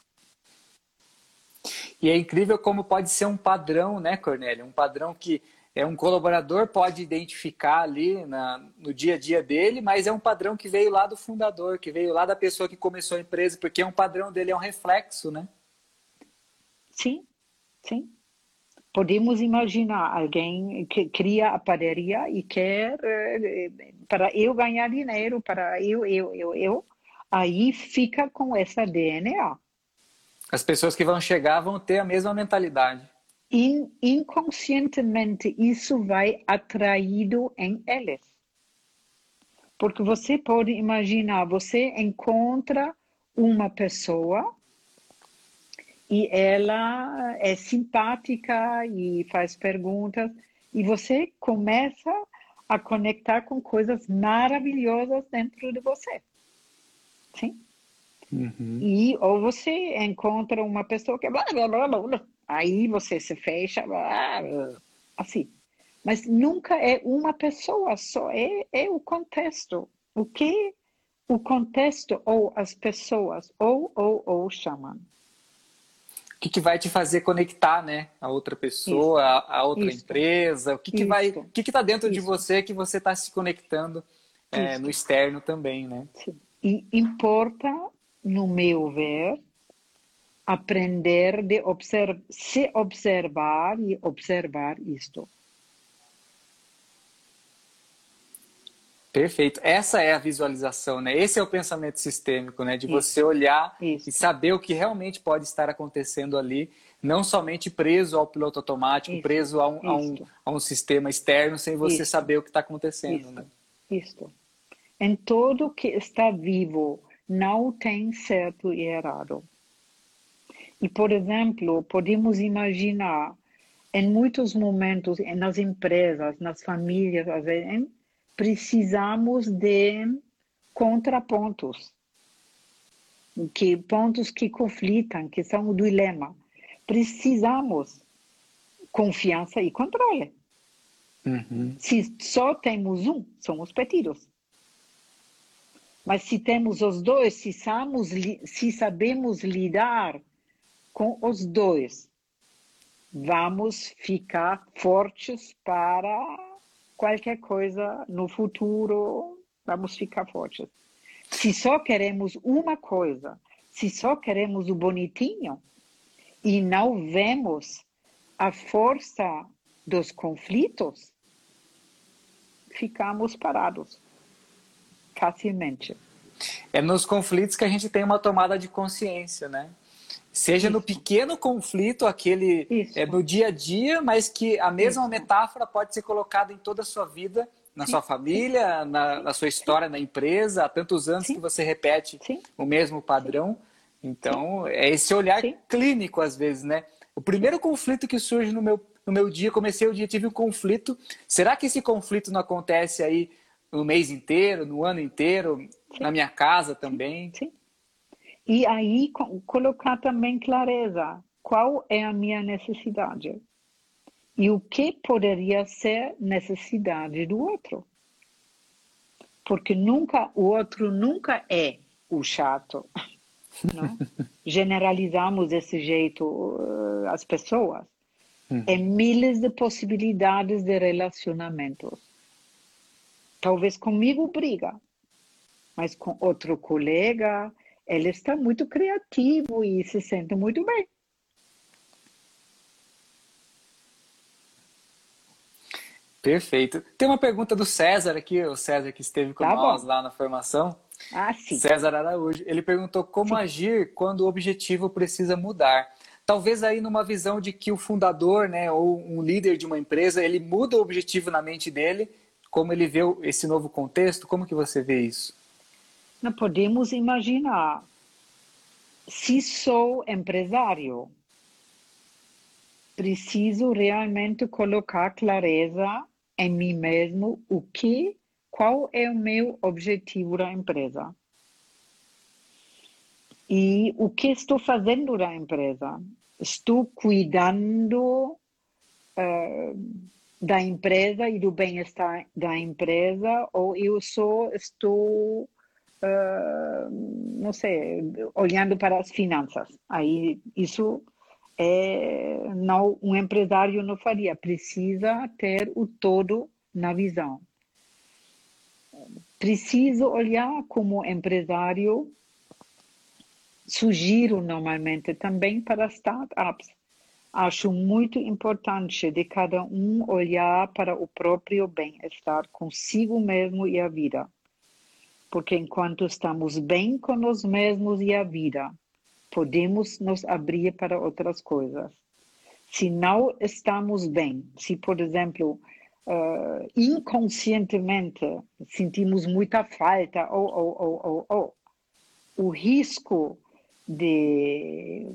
E é incrível como pode ser um padrão, né, Cornélio? Um padrão que é um colaborador pode identificar ali na, no dia a dia dele, mas é um padrão que veio lá do fundador, que veio lá da pessoa que começou a empresa, porque é um padrão dele, é um reflexo, né? Sim, sim. Podemos imaginar alguém que cria a padaria e quer, eh, para eu ganhar dinheiro, para eu, eu, eu, eu, aí fica com essa DNA. As pessoas que vão chegar vão ter a mesma mentalidade. In, inconscientemente, isso vai atraído em eles. Porque você pode imaginar, você encontra uma pessoa e ela é simpática e faz perguntas e você começa a conectar com coisas maravilhosas dentro de você. Sim? Uhum. E ou você encontra uma pessoa que blá, blá, blá, blá, aí você se fecha, blá, assim. Mas nunca é uma pessoa só, é, é o contexto. O que o contexto ou as pessoas ou ou ou chamam. O que, que vai te fazer conectar, né, a outra pessoa, a, a, outra Isso. empresa? O que, que vai, o que está dentro de você que você está se conectando é, no externo também, né? Sim. E importa no meu ver, aprender de observ se observar e observar isto. Perfeito. Essa é a visualização, né? Esse é o pensamento sistêmico, né? De Isso. você olhar Isso. e saber o que realmente pode estar acontecendo ali, não somente preso ao piloto automático, Isso. preso a um, a um, a, um, sistema externo, sem você saber o que está acontecendo, né? Isso. Em tudo que está vivo, não tem certo e errado. E, por exemplo, podemos imaginar, em muitos momentos, nas empresas, nas famílias, às vezes, precisamos de contrapontos, que pontos que conflitam, que são o dilema. Precisamos confiança e controle. Uhum. Se só temos um, somos perdidos. Mas se temos os dois, se sabemos, se sabemos lidar com os dois, vamos ficar fortes para qualquer coisa no futuro, vamos ficar fortes. Se só queremos uma coisa, se só queremos o bonitinho e não vemos a força dos conflitos, ficamos parados facilmente. É nos conflitos que a gente tem uma tomada de consciência, né? Seja Isso. no pequeno conflito, aquele é, no dia a dia, mas que a mesma Isso. metáfora pode ser colocada em toda a sua vida, na Sim. sua família, na, na, sua história na empresa, há tantos anos Sim. que você repete Sim. o mesmo padrão. Então, é esse olhar clínico, às vezes, né? O primeiro conflito que surge no meu, no meu dia, comecei o dia, tive um conflito. Será que esse conflito não acontece aí no mês inteiro, no ano inteiro, na minha casa também? Sim. E aí colocar também clareza. Qual é a minha necessidade? E o que poderia ser necessidade do outro? Porque nunca o outro nunca é o chato. <laughs> Não? Generalizamos desse jeito uh, as pessoas. Hum. É milhares de possibilidades de relacionamentos. Talvez comigo briga, mas com outro colega, ele está muito criativo e se sente muito bem. Perfeito. Tem uma pergunta do César aqui, o César que esteve com tá nós bom. lá na formação. Ah, sim. César Araújo. Ele perguntou como sim. agir quando o objetivo precisa mudar. Talvez aí numa visão de que o fundador, né, ou um líder de uma empresa, ele muda o objetivo na mente dele, como ele vê esse novo contexto, como que você vê isso? Não podemos imaginar se sou empresário, preciso realmente colocar clareza em mim mesmo o que, qual é o meu objetivo da empresa. E o que estou fazendo da empresa? Estou cuidando uh, da empresa e do bem-estar da empresa ou eu só estou uh, não sei olhando para as finanças aí isso é, não, um empresário não faria, precisa ter o todo na visão. Preciso olhar como empresário, sugiro normalmente também para startups. Acho muito importante de cada um olhar para o próprio bem-estar consigo mesmo e a vida. Porque enquanto estamos bem com nós mesmos e a vida, podemos nos abrir para outras coisas. Se não estamos bem, se, por exemplo, uh, inconscientemente sentimos muita falta, ou, ou, ou, ou, o risco de,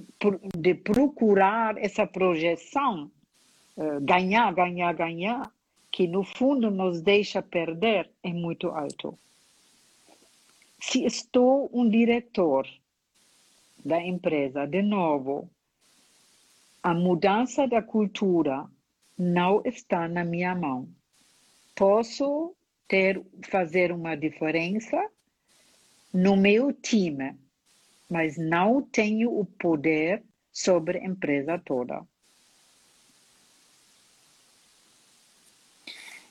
de procurar essa projeção, uh, ganhar, ganhar, ganhar, que no fundo nos deixa perder, é muito alto. Se estou um diretor da empresa, de novo, a mudança da cultura não está na minha mão. Posso ter fazer uma diferença no meu time, mas não tenho o poder sobre a empresa toda.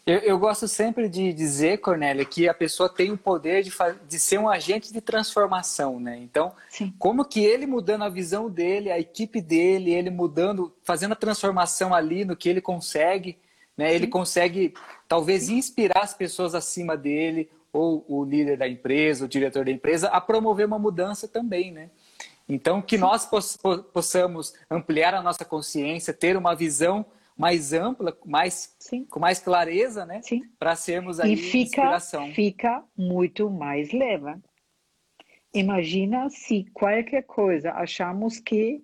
Eu, eu, gosto sempre de dizer, Cornélia, que a pessoa tem o poder de, de ser um agente de transformação, né? Então, Sim. como que ele mudando a visão dele, a equipe dele, ele mudando, fazendo a transformação ali no que ele consegue, né? Ele consegue talvez inspirar as pessoas acima dele, ou o líder da empresa, o diretor da empresa, a promover uma mudança também, né? Então, que nós possamos ampliar a nossa consciência, ter uma visão mais ampla, mais, Sim. com mais clareza, né? Para sermos aí e fica, inspiração. fica muito mais leve. Imagina se qualquer coisa achamos que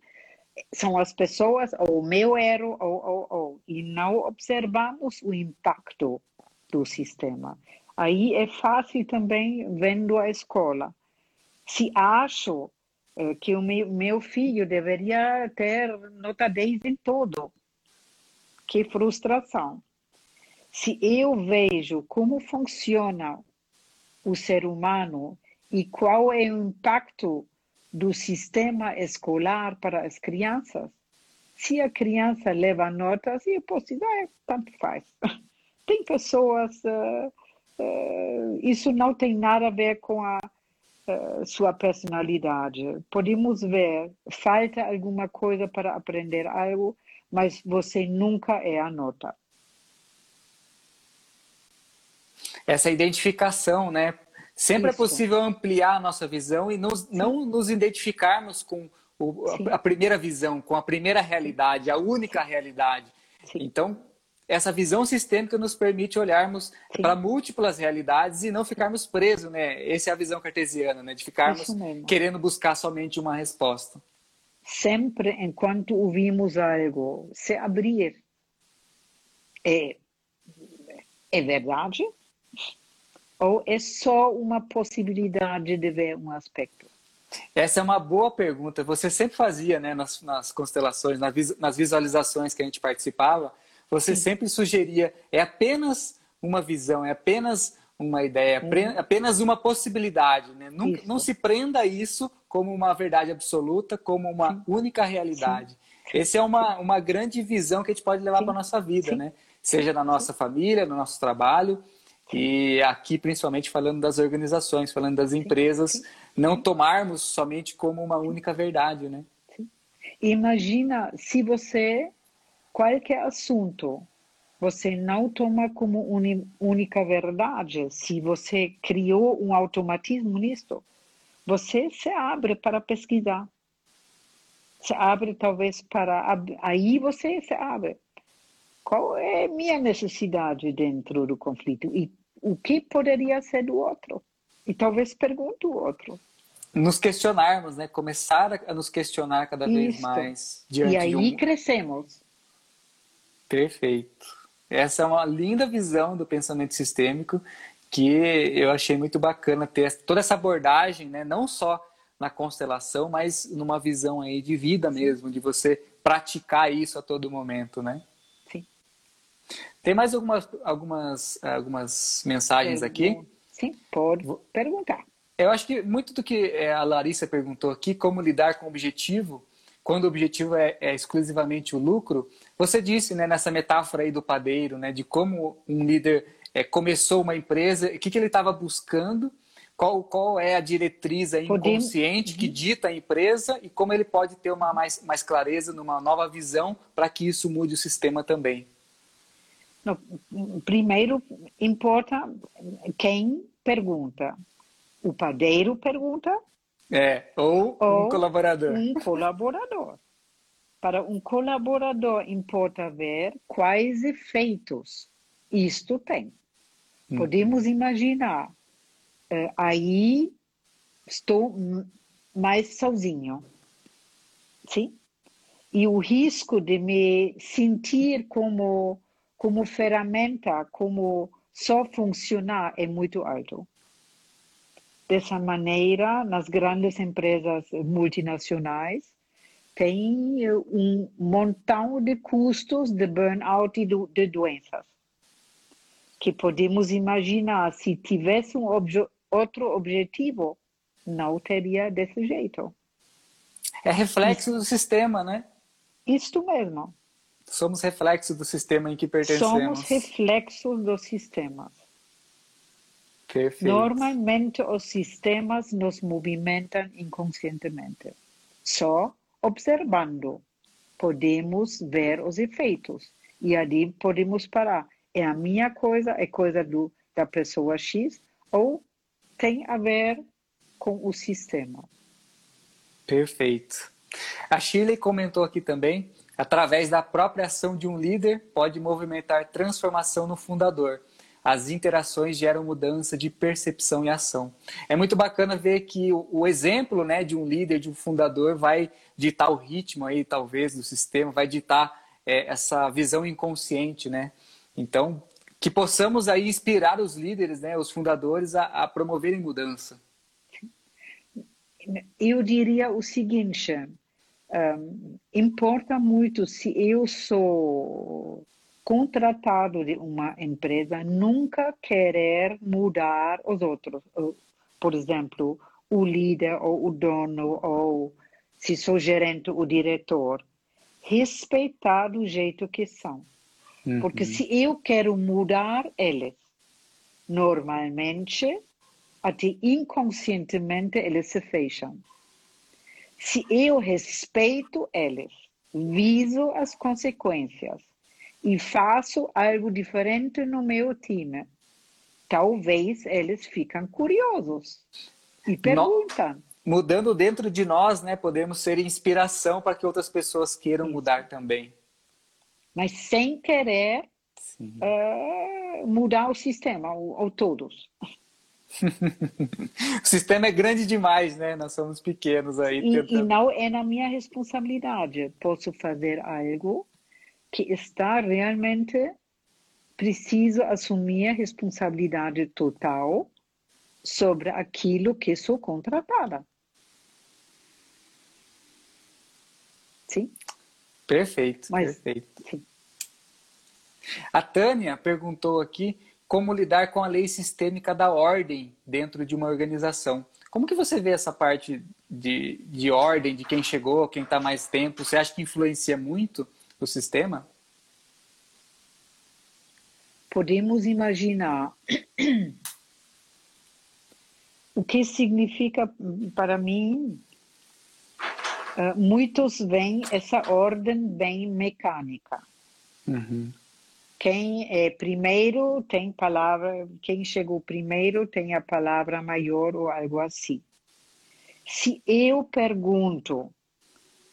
são as pessoas, ou o meu erro, ou, ou, ou, e não observamos o impacto do sistema. Aí é fácil também vendo a escola. Se acho eh, que o meu, filho deveria ter nota 10 em todo, que frustração. Se eu vejo como funciona o ser humano e qual é o impacto do sistema escolar para as crianças, se a criança leva notas, eu posso dizer, ah, tanto faz. <laughs> Tem pessoas, uh, uh, isso não tem nada a ver com a uh, sua personalidade. Podemos ver, falta alguma coisa para aprender algo, mas você nunca é a nota. Essa identificação, né? Sempre é Isso. é possível ampliar a nossa visão e nos, não nos identificarmos com o, a, a, primeira visão, com a primeira realidade, a única realidade. Sim. Então, essa visão sistêmica nos permite olharmos para múltiplas realidades e não ficarmos presos, né? Essa é a visão cartesiana, né? De ficarmos querendo buscar somente uma resposta. Sempre, enquanto ouvimos algo, se abrir. É, é verdade? Ou é só uma possibilidade de ver um aspecto? Essa é uma boa pergunta. Você sempre fazia, né, nas, nas constelações, nas visualizações que a gente participava, você Sim. sempre sugeria, é apenas uma visão, é apenas uma ideia, é apenas uma possibilidade. Né? Não, não, se prenda a isso como uma verdade absoluta, como uma Sim. única realidade. Sim. Essa é uma, uma grande visão que a gente pode levar para a nossa vida, né? seja na nossa família, no nosso trabalho, e aqui principalmente falando das organizações, falando das empresas, não tomarmos somente como uma única verdade. Né? Imagina se você qualquer assunto você não toma como única verdade. Se você criou um automatismo nisto, você se abre para pesquisar. Se abre talvez para aí você se abre. Qual é a minha necessidade dentro do conflito e o que poderia ser do outro? E talvez pergunte o outro nos questionarmos, né? Começar a nos questionar cada vez mais diante e aí um... crescemos. Perfeito. Essa é uma linda visão do pensamento sistêmico que eu achei muito bacana ter toda essa abordagem, né? Não só na constelação, mas numa visão aí de vida mesmo, de você praticar isso a todo momento, né? Sim. Tem mais algumas algumas algumas mensagens aqui? Sim, pode perguntar. Eu acho que muito do que é, a Larissa perguntou aqui, como lidar com o objetivo, quando o objetivo é, é, exclusivamente o lucro, você disse né, nessa metáfora aí do padeiro, né, de como um líder é, começou uma empresa, o que, que ele estava buscando, qual, qual é a diretriz inconsciente que uhum. dita a empresa e como ele pode ter uma mais, mais clareza numa nova visão para que isso mude o sistema também. Primeiro, importa quem pergunta. O padeiro pergunta é, ou, ou um colaborador. Um colaborador. Para um colaborador importa ver quais efeitos isto tem. Hum. Podemos imaginar, uh, aí estou mais sozinho, sim? E o risco de me sentir como como ferramenta, como só funcionar é muito alto dessa maneira, nas grandes empresas multinacionais, tem um montão de custos de burnout e de doenças que podemos imaginar se tivesse um obje outro objetivo, não teria desse jeito. É reflexo do sistema, né? Isto mesmo. Somos reflexo do sistema em que pertencemos. Somos reflexos dos sistemas. Perfeito. Normalmente os sistemas nos movimentam inconscientemente. Só observando podemos ver os efeitos e ali podemos parar. É a minha coisa, é coisa do, da pessoa X ou tem a ver com o sistema. Perfeito. A Shirley comentou aqui também, através da própria ação de um líder, pode movimentar transformação no fundador as interações geram mudança de percepção e ação. É muito bacana ver que o, exemplo né, de um líder, de um fundador, vai ditar o ritmo aí, talvez, do sistema, vai ditar é, essa visão inconsciente, né? Então, que possamos aí inspirar os líderes, né, os fundadores, a, a promoverem mudança. Eu diria o seguinte, um, importa muito se eu sou contratado de uma empresa nunca querer mudar os outros. Por exemplo, o líder ou o dono ou se sou gerente o diretor. Respeitar do jeito que são. Uhum. Porque se eu quero mudar eles, normalmente, até inconscientemente, eles se fecham. Se eu respeito eles, viso as consequências, e faço algo diferente no meu time, talvez eles ficam curiosos e perguntam. mudando dentro de nós, né, podemos ser inspiração para que outras pessoas queiram Isso. mudar também. Mas sem querer uh, mudar o sistema, ou todos. <laughs> o sistema é grande demais, né? Nós somos pequenos aí. E, e, não é na minha responsabilidade. Posso fazer algo que está realmente preciso assumir a responsabilidade total sobre aquilo que sou contratada. Sim? Perfeito, Mas, perfeito. Sim. A Tânia perguntou aqui como lidar com a lei sistêmica da ordem dentro de uma organização. Como que você vê essa parte de, de ordem, de quem chegou, quem está mais tempo? Você acha que influencia muito o sistema? Podemos imaginar <clears throat> o que significa para mim uh, muitos veem essa ordem bem mecânica uhum. quem é primeiro tem palavra quem chegou primeiro tem a palavra maior ou algo assim se eu pergunto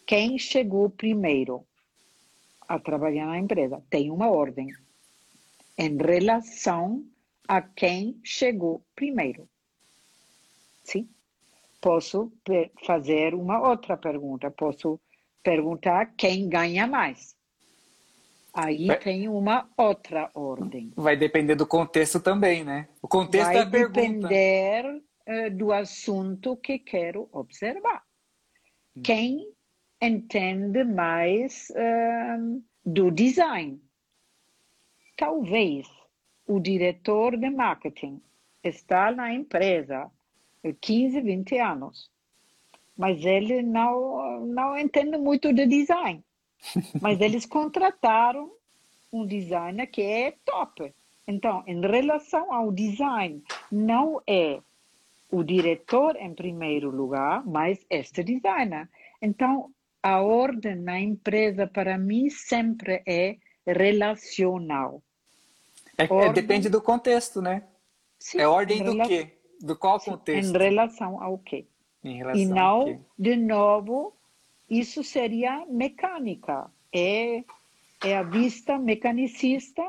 quem chegou primeiro a trabalhar na empresa tem uma ordem em relação a quem chegou primeiro Sim. Posso fazer uma outra pergunta. Posso perguntar quem ganha mais. Aí Vai... tem uma outra ordem. Vai depender do contexto também, né? O contexto Vai é a pergunta. Vai depender uh, do assunto que quero observar. Hum. Quem entende mais uh, do design? Talvez o diretor de marketing está na empresa 15, 20 anos. Mas ele não, não entende muito de design. <laughs> Mas eles contrataram um designer que é top. Então, em relação ao design, não é o diretor em primeiro lugar, mas este designer. Então, a ordem na empresa, para mim, sempre é relacional. É, é depende do contexto, né? Sim, é ordem do quê? Do qual contexto? Em relação ao quê? Em relação e não, quê? de novo, isso seria mecânica. É, é a vista mecanicista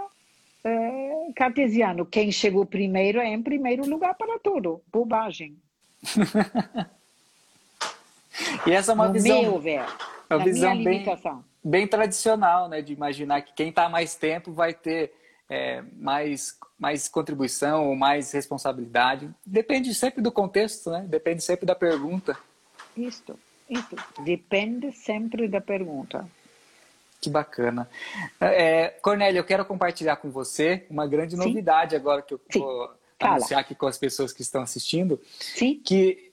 é, cartesiano. Quem chegou primeiro é em primeiro lugar para tudo. Bobagem. <laughs> e essa é uma no visão, meu ver, uma visão bem, bem tradicional, né? De imaginar que quem está mais tempo vai ter é, mais, mais contribuição ou mais responsabilidade. Depende sempre do contexto, né? Depende sempre da pergunta. Isso, isso. Depende sempre da pergunta. Que bacana. É, Cornélia, eu quero compartilhar com você uma grande novidade Sim. agora que eu vou Sim. anunciar aqui com as pessoas que estão assistindo. Sim. Que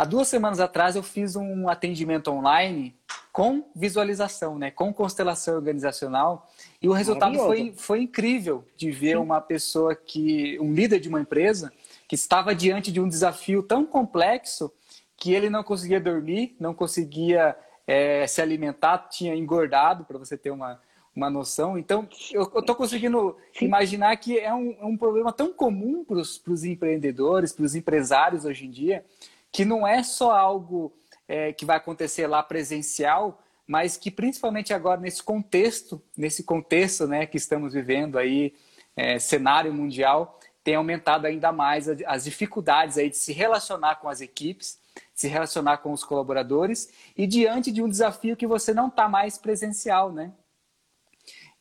há duas semanas atrás eu fiz um atendimento online com visualização, né, com constelação organizacional, e o resultado foi, foi incrível de ver Sim. uma pessoa que, um líder de uma empresa, que estava diante de um desafio tão complexo que ele não conseguia dormir, não conseguia é, se alimentar, tinha engordado, para você ter uma, uma noção. Então, eu estou conseguindo Sim. imaginar que é um, é um problema tão comum para os empreendedores, para os empresários hoje em dia, que não é só algo é, que vai acontecer lá presencial, mas que principalmente agora nesse contexto, nesse contexto né, que estamos vivendo aí, é, cenário mundial, tem aumentado ainda mais as dificuldades aí de se relacionar com as equipes, se relacionar com os colaboradores e diante de um desafio que você não está mais presencial, né?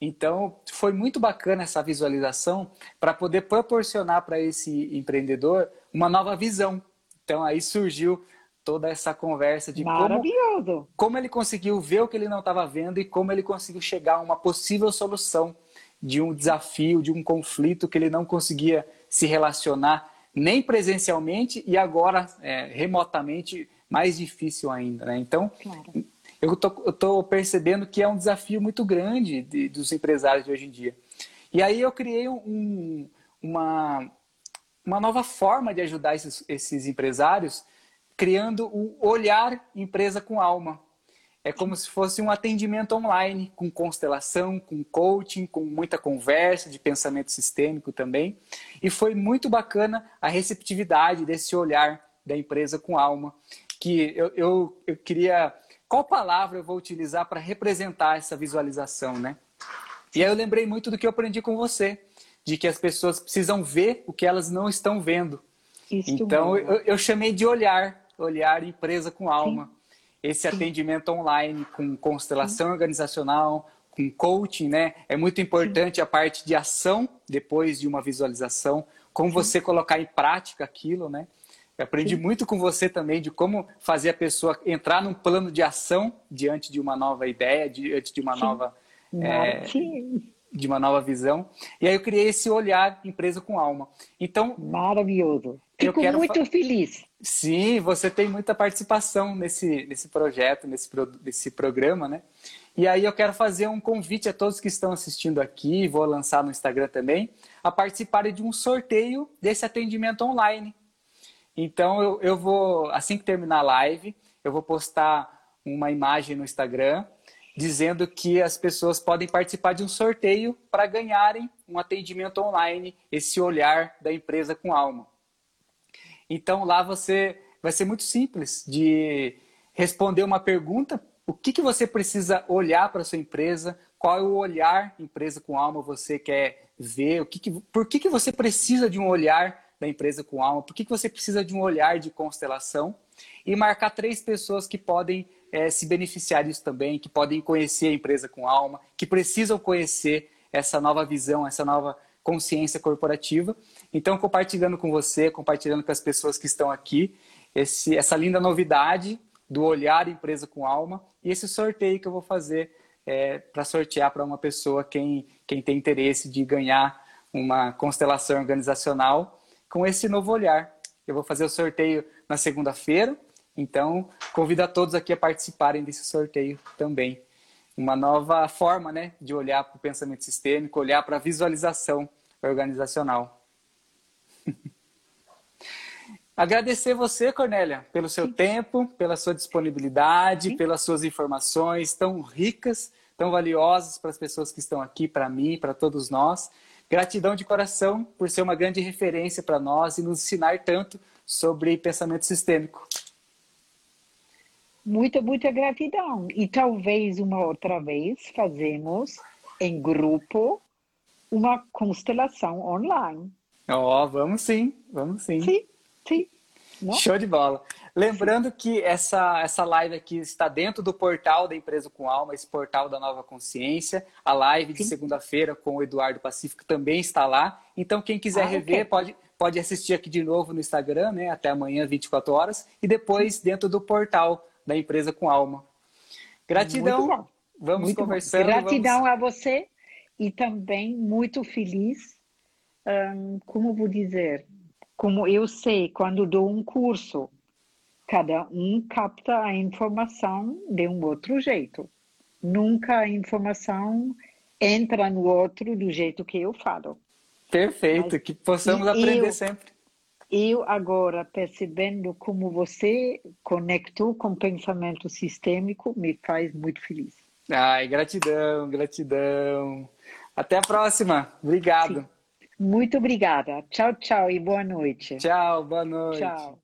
Então, foi muito bacana essa visualização para poder proporcionar para esse empreendedor uma nova visão. Então, aí surgiu toda essa conversa de como, como ele conseguiu ver o que ele não estava vendo e como ele conseguiu chegar a uma possível solução de um desafio, de um conflito que ele não conseguia se relacionar nem presencialmente e agora é, remotamente mais difícil ainda. Né? Então, claro. eu estou percebendo que é um desafio muito grande de, dos empresários de hoje em dia. E aí eu criei um, uma, uma nova forma de ajudar esses, esses empresários criando o olhar empresa com alma. É como se fosse um atendimento online, com constelação, com coaching, com muita conversa de pensamento sistêmico também. E foi muito bacana a receptividade desse olhar da empresa com alma. que eu, eu, eu queria. Qual palavra eu vou utilizar para representar essa visualização, né? E aí eu lembrei muito do que eu aprendi com você, de que as pessoas precisam ver o que elas não estão vendo. Isso então eu, eu, chamei de olhar, olhar empresa com alma. Sim. Esse Sim. atendimento online com constelação Sim. organizacional, com coaching, né? É muito importante a parte de ação depois de uma visualização, como você colocar em prática aquilo, né? Eu aprendi muito com você também de como fazer a pessoa entrar num plano de ação diante de uma nova ideia, diante de uma nova é, de uma nova visão. E aí eu criei esse olhar empresa com alma. Então maravilhoso. Fico muito feliz. Sim, você tem muita participação nesse, nesse projeto, nesse, nesse programa, né? E aí eu quero fazer um convite a todos que estão assistindo aqui, vou lançar no Instagram também, a participarem de um sorteio desse atendimento online. Então eu, eu vou, assim que terminar a live, eu vou postar uma imagem no Instagram dizendo que as pessoas podem participar de um sorteio para ganharem um atendimento online, esse olhar da empresa com alma. Então lá você vai ser muito simples de responder uma pergunta. O que, que você precisa olhar para sua empresa, qual é o olhar empresa com alma você quer ver, o que, que por que, que você precisa de um olhar da empresa com alma, por que, que você precisa de um olhar de constelação? E marcar três pessoas que podem é, se beneficiar disso também, que podem conhecer a empresa com alma, que precisam conhecer essa nova visão, essa nova consciência corporativa. Então, compartilhando com você, compartilhando com as pessoas que estão aqui, esse, essa linda novidade do olhar empresa com alma e esse sorteio que eu vou fazer é, para sortear para uma pessoa quem, quem tem interesse de ganhar uma constelação organizacional com esse novo olhar. Eu vou fazer o sorteio na segunda-feira, então convido a todos aqui a participarem desse sorteio também. Uma nova forma né, de olhar para o pensamento sistêmico, olhar para a visualização organizacional. <laughs> Agradecer você, Cornélia, pelo seu Sim. tempo, pela sua disponibilidade, Sim. pelas suas informações tão ricas, tão valiosas para as pessoas que estão aqui, para mim, para todos nós. Gratidão de coração por ser uma grande referência para nós e nos ensinar tanto sobre pensamento sistêmico. Muita, muita gratidão. E talvez uma outra vez fazemos em grupo uma constelação online. Ó, oh, vamos sim, vamos sim. Sim. Sim. Não? Show de bola. Lembrando que essa, essa live aqui está dentro do portal da Empresa com Alma, esse portal da Nova Consciência. A live de segunda-feira com o Eduardo Pacífico também está lá. Então, quem quiser ah, rever, okay. pode, pode assistir aqui de novo no Instagram, né? Até amanhã, 24 horas. E depois dentro do portal da Empresa com Alma. Gratidão. Vamos muito conversando. Bom. Gratidão vamos... a você e também muito feliz, hum, como vou dizer, como eu sei, quando dou um curso, cada um capta a informação de um outro jeito. Nunca a informação entra no outro do jeito que eu falo. Perfeito, Mas, que possamos aprender eu, sempre. Eu agora, percebendo como você conectou com o pensamento sistêmico, me faz muito feliz. Ai, gratidão, gratidão. Até a próxima. Obrigado. Sim. Muito obrigada. Tchau, tchau e boa noite. Tchau, boa noite. Tchau.